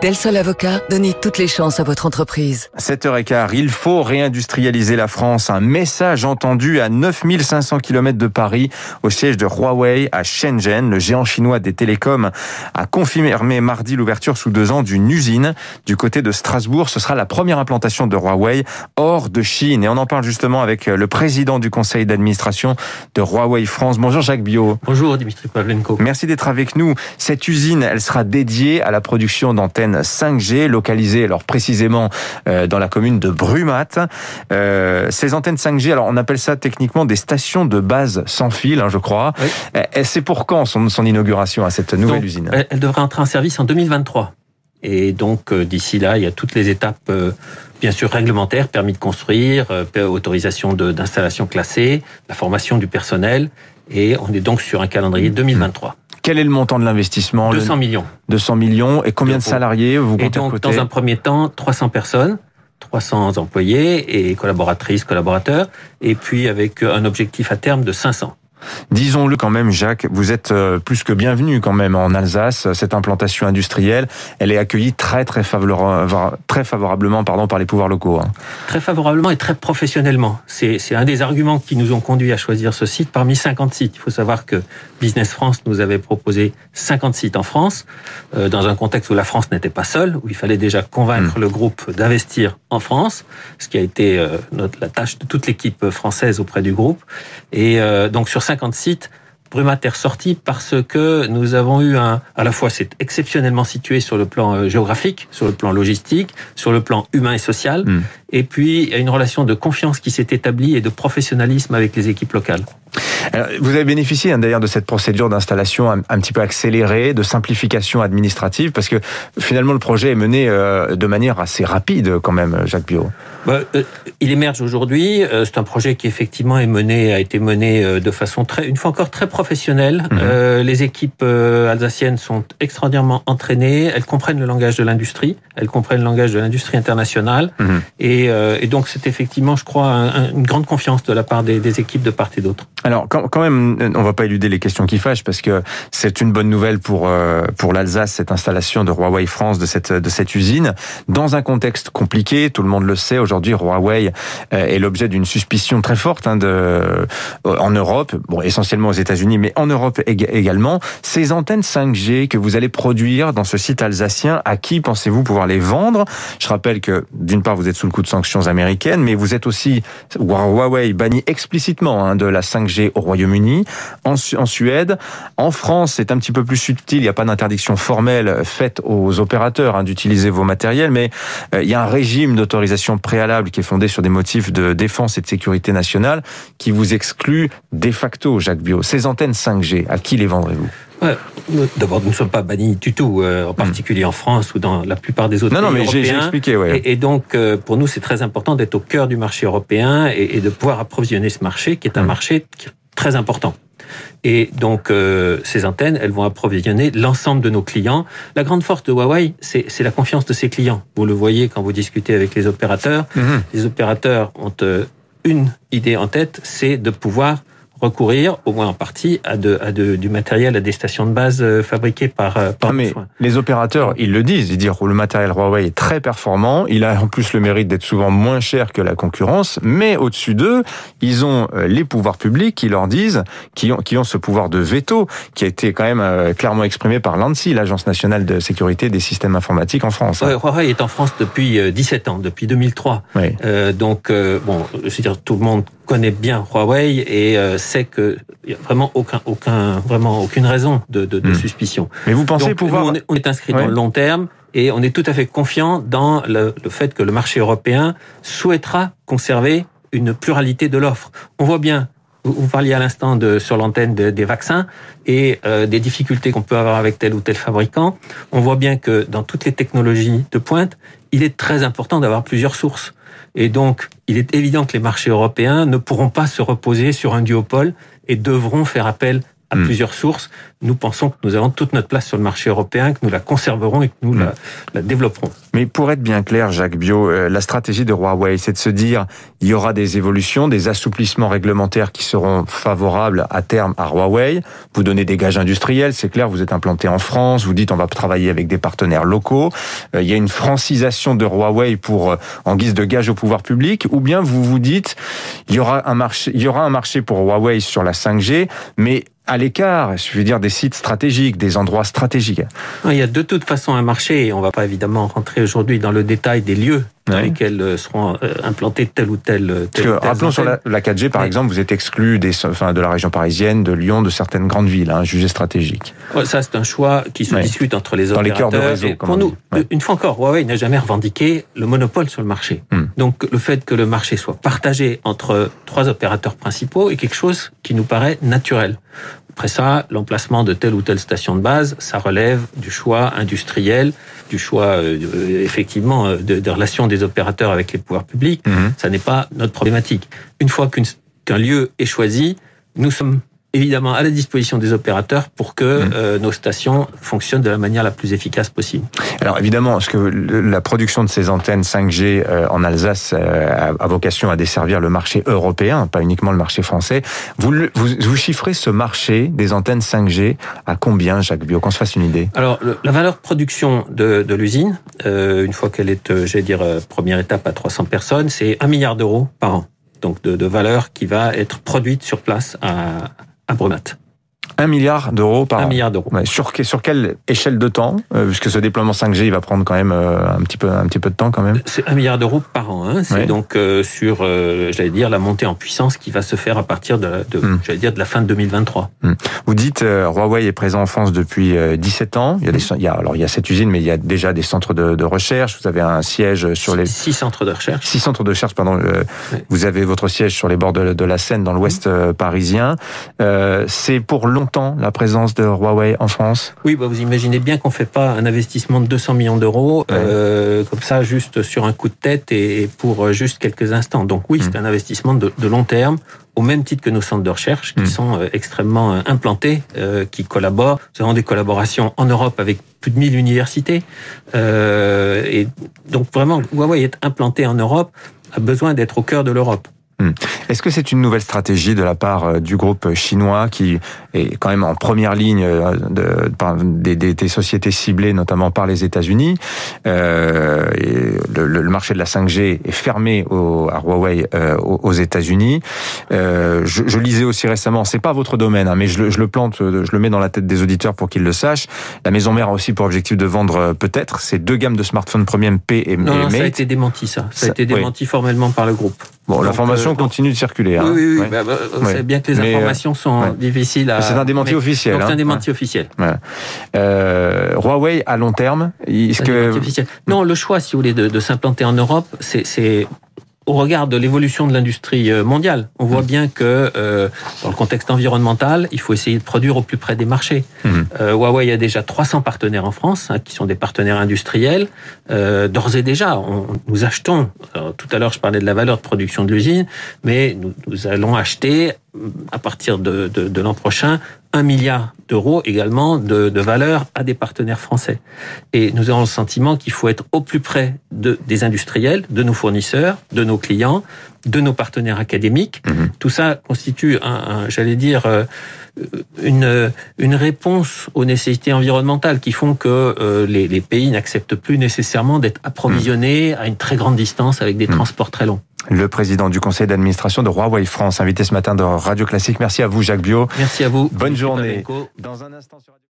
Del Sol Avocat, donnez toutes les chances à votre entreprise. 7h15, il faut réindustrialiser la France. Un message entendu à 9500 km de Paris, au siège de Huawei à Shenzhen. Le géant chinois des télécoms a confirmé mardi l'ouverture sous deux ans d'une usine du côté de Strasbourg. Ce sera la première implantation de Huawei hors de Chine. Et on en parle justement avec le président du conseil d'administration de Huawei France. Bonjour Jacques Bio. Bonjour Dimitri Pavlenko. Merci d'être avec nous. Cette usine, elle sera dédiée à la production d'antennes 5G localisées alors précisément euh, dans la commune de Brumat. Euh, ces antennes 5G, alors on appelle ça techniquement des stations de base sans fil, hein, je crois. Et c'est pour quand son, son, inauguration à cette nouvelle usine Elle devrait entrer en service en 2023. Et donc euh, d'ici là, il y a toutes les étapes, bien sûr réglementaires, permis de construire, autorisation d'installation classée, la formation du personnel, et on est donc sur un calendrier 2023. Quel est le montant de l'investissement 200 millions. 200 millions. Et combien de salariés vous comptez Et donc, dans un premier temps, 300 personnes. 300 employés et collaboratrices, collaborateurs, et puis avec un objectif à terme de 500. Disons-le quand même, Jacques, vous êtes euh, plus que bienvenu quand même en Alsace. Cette implantation industrielle, elle est accueillie très très, très favorablement pardon, par les pouvoirs locaux. Hein. Très favorablement et très professionnellement. C'est un des arguments qui nous ont conduits à choisir ce site parmi 50 sites. Il faut savoir que Business France nous avait proposé 50 sites en France, euh, dans un contexte où la France n'était pas seule, où il fallait déjà convaincre hmm. le groupe d'investir en France, ce qui a été euh, notre, la tâche de toute l'équipe française auprès du groupe. Et donc sur 50 sites, Brumat est ressorti parce que nous avons eu un, à la fois c'est exceptionnellement situé sur le plan euh, géographique, sur le plan logistique, sur le plan humain et social, hmm. et puis il y a une relation de confiance qui s'est établie et de professionnalisme avec les équipes locales. Alors, vous avez bénéficié hein, d'ailleurs de cette procédure d'installation un, petit peu accélérée, de simplification administrative, parce que finalement le projet est mené euh, de manière assez rapide quand même, Jacques Bio. Bah, euh, il émerge aujourd'hui. Euh, c'est un projet qui effectivement est mené, a été mené de façon très, une fois encore très professionnelle. Mhm. les équipes alsaciennes sont extraordinairement entraînées. Elles comprennent le langage de l'industrie. Elles comprennent le langage de l'industrie internationale. Mhm. Et, et, donc c'est effectivement, je crois, une grande confiance de la part des, des équipes de part et d'autre. Alors quand même, on va pas éluder les questions qui fâchent parce que c'est une bonne nouvelle pour euh, pour l'Alsace cette installation de Huawei France de cette de cette usine dans un contexte compliqué. Tout le monde le sait aujourd'hui. Huawei euh, est l'objet d'une suspicion très forte hein, euh, en Europe, bon essentiellement aux États-Unis, mais en Europe également. Ces antennes 5G que vous allez produire dans ce site alsacien, à qui pensez-vous pouvoir les vendre? Je rappelle que d'une part vous êtes sous le coup de sanctions américaines, mais vous êtes aussi Huawei banni explicitement hein, de la 5G au Royaume-Uni, en, Suède. En France, c'est un petit peu plus subtil. Il n'y a pas d'interdiction formelle faite aux opérateurs hein, d'utiliser vos matériels, mais euh, il y a un régime d'autorisation préalable qui est fondé sur des motifs de défense et de sécurité nationale qui vous exclut de facto, Jacques Bio. Ces antennes 5G, à qui les vendrez-vous? D'abord, nous ne sommes pas bannis du tout, euh, en particulier en France ou dans la plupart des autres non, pays non, mais J'ai expliqué, ouais. et, donc, euh, pour nous, c'est très important d'être au cœur du marché européen et, de pouvoir approvisionner ce marché, qui est un hmm. marché très important. Et donc, euh, ces antennes, elles vont approvisionner l'ensemble de nos clients. La grande force de Huawei, c'est la confiance de ses clients. Vous le voyez quand vous discutez avec les opérateurs. Hmm. Les opérateurs ont une idée en tête, c'est de pouvoir recourir, au moins en partie, à, de, à de, du matériel à des stations de base euh, fabriquées par, euh, par ah, mais Les opérateurs, ils le disent, ils disent que le matériel Huawei est très performant, il a en plus le mérite d'être souvent moins cher que la concurrence, mais au-dessus d'eux, ils ont euh, les pouvoirs publics qui leur disent, qui ont, qui ont ce pouvoir de veto, qui a été quand même clairement exprimé par l'ANSI, l'Agence nationale de sécurité des systèmes informatiques en France. Ouais, Huawei est en France depuis 17 ans, depuis 2003. Oui. Euh, donc, bon, je veux dire, tout le monde connaît bien Huawei et euh, sait qu'il n'y a vraiment aucun, aucun, vraiment aucune raison de, de, de hmm. suspicion. Mais vous pensez pouvoir... on, est, on est inscrit dans le long terme et on est tout à fait confiant dans le, le fait que le marché européen souhaitera conserver une pluralité de l'offre. On voit bien vous parliez à l'instant de, sur l'antenne des vaccins et euh, des difficultés qu'on peut avoir avec tel ou tel fabricant. On voit bien que dans toutes les technologies de pointe, il est très important d'avoir plusieurs sources. Et donc, il est évident que les marchés européens ne pourront pas se reposer sur un duopole et devront faire appel à Hmm. plusieurs sources. Nous pensons que nous avons toute notre place sur le marché européen, que nous la conserverons et que nous Hmm. la, la développerons. Mais pour être bien clair, Jacques Bio, euh, la stratégie de Huawei, c'est de se dire il y aura des évolutions, des assouplissements réglementaires qui seront favorables à terme à Huawei. Vous donnez des gages industriels, c'est clair, vous êtes implanté en France, vous dites on va travailler avec des partenaires locaux. Euh, Il y a une francisation de Huawei pour euh, en guise de gage au pouvoir public, ou bien vous vous dites il y aura un marché, il y aura un marché pour Huawei sur la 5G, mais à l'écart, je veux dire des sites stratégiques, des endroits stratégiques. Il y a de toute façon un marché, et on ne va pas évidemment rentrer aujourd'hui dans le détail des lieux dans Ouais. lesquels euh, seront euh, implantés tel ou tel. euh, Parce tel que, ou tel rappelons sur la, la 4G, par exemple, vous êtes exclu des, enfin, de la région parisienne, de Lyon, de certaines grandes villes, hein, jugées stratégiques. Ouais, Ça, c'est un choix qui se discute entre les Dans les cœurs opérateurs. de réseau, comme pour nous, une fois encore, Huawei n'a jamais revendiqué le monopole sur le marché. Hmm. Donc, le fait que le marché soit partagé entre trois opérateurs principaux est quelque chose qui nous paraît naturel. Après ça, l'emplacement de telle ou telle station de base, ça relève du choix industriel, du choix euh, euh, effectivement euh, de, de relations des opérateurs avec les pouvoirs publics. Mhm. Ça n'est pas notre problématique. Une fois qu'un lieu est choisi, nous sommes évidemment à la disposition des opérateurs pour que Mhm. euh, nos stations fonctionnent de la manière la plus efficace possible. Alors évidemment, ce que la production de ces antennes 5G euh, en Alsace euh, a, vocation à desservir le marché européen, pas uniquement le marché français. Vous, le- vous, vous chiffrez ce marché des antennes 5G à combien, Jacques Bio, qu'on se fasse une idée? Alors, le- la valeur de production de, de l'usine, euh, une fois qu'elle est, euh, j'allais dire, euh, première étape à 300 personnes, c'est 1 milliard d'euros par an. Donc, de, de valeur qui va être produite sur place à, Abremat. 1 milliard d'euros par 1 an. milliard d'euros. Sur, sur quelle échelle de temps euh, Puisque ce déploiement 5G, il va prendre quand même euh, un, petit peu, un petit peu de temps quand même. C'est 1 milliard d'euros par an. Hein. C'est donc euh, sur, euh, j'allais dire, la montée en puissance qui va se faire à partir de, hmm. j'allais dire, de la fin de 2023. Hmm. Vous dites, Huawei est présent en France depuis 17 ans. Il y, a des, hmm. il y a, alors, il y a cette usine, mais il y a déjà des centres de, recherche. Vous avez un siège sur les... Six centres de recherche. Six centres de recherche, pardon. Vous avez votre siège sur les bords de, la Seine, dans l'ouest parisien. C'est pour longtemps la présence de Huawei en France. Oui, bah vous imaginez bien qu'on fait pas un investissement de 200 millions d'euros Ouais. euh, comme ça, juste sur un coup de tête et pour euh, juste quelques instants. Donc oui, c'est un investissement de, de long terme, au même titre que nos centres de recherche qui Mm. sont euh, extrêmement euh, implantés, euh, qui collaborent. Nous avons des collaborations en Europe avec plus de 1000 universités. Euh, et donc vraiment, Huawei est implanté en Europe, a besoin d'être au cœur de l'Europe. Est-ce que c'est une nouvelle stratégie de la part euh, du groupe chinois qui est quand même en première ligne euh, de, des, des- des sociétés ciblées notamment par les États-Unis euh, le, marché de la 5G est fermé au, à Huawei euh, aux, États-Unis. Euh, je, je lisais aussi récemment, c'est pas votre domaine, hein, mais je, le- je le plante, je le mets dans la tête des auditeurs pour qu'ils le sachent. La maison mère a aussi pour objectif de vendre peut-être ces deux gammes de smartphones premium P et, Non, et non, ça a été démenti, ça. Ça, Ça- a été oui. démenti formellement par le groupe. Bon, l'information euh, continue de circuler. hein. Oui, oui, oui. Ouais. bah, bah, Ouais. savez bien que les Mais, euh, informations sont ouais. difficiles à. C'est un démenti mais- officiel. C'est hein. un démenti officiel. Euh, Huawei à long terme, est-ce Un que. Non, le choix, si vous voulez, de, de s'implanter en Europe, c'est au regard de l'évolution de l'industrie euh, mondiale. On voit bien que euh, dans le contexte environnemental, il faut essayer de produire au plus près des marchés. Mhm. Euh, Huawei a déjà 300 partenaires en France, hein, qui sont des partenaires industriels. Euh, D'ores et déjà, on, nous achetons. alors, tout à l'heure, je parlais de la valeur de production de l'usine, mais nous, nous allons acheter à partir de, de, de l'an prochain un milliard d'euros également de, de valeur à des partenaires français. Et nous avons le sentiment qu'il faut être au plus près de, des industriels, de nos fournisseurs, de nos clients, de nos partenaires académiques. Mhm. Tout ça constitue, un, un- j'allais dire, euh, une, une réponse aux nécessités environnementales qui font que euh, les, les pays n'acceptent plus nécessairement d'être approvisionnés à une très grande distance avec des Mhm. transports très longs. Le président du conseil d'administration de Huawei France, invité ce matin de Radio Classique. Merci à vous, Jacques Bio. Merci à vous. Bonne journée. Pavenko. Dans un instant sur Radio-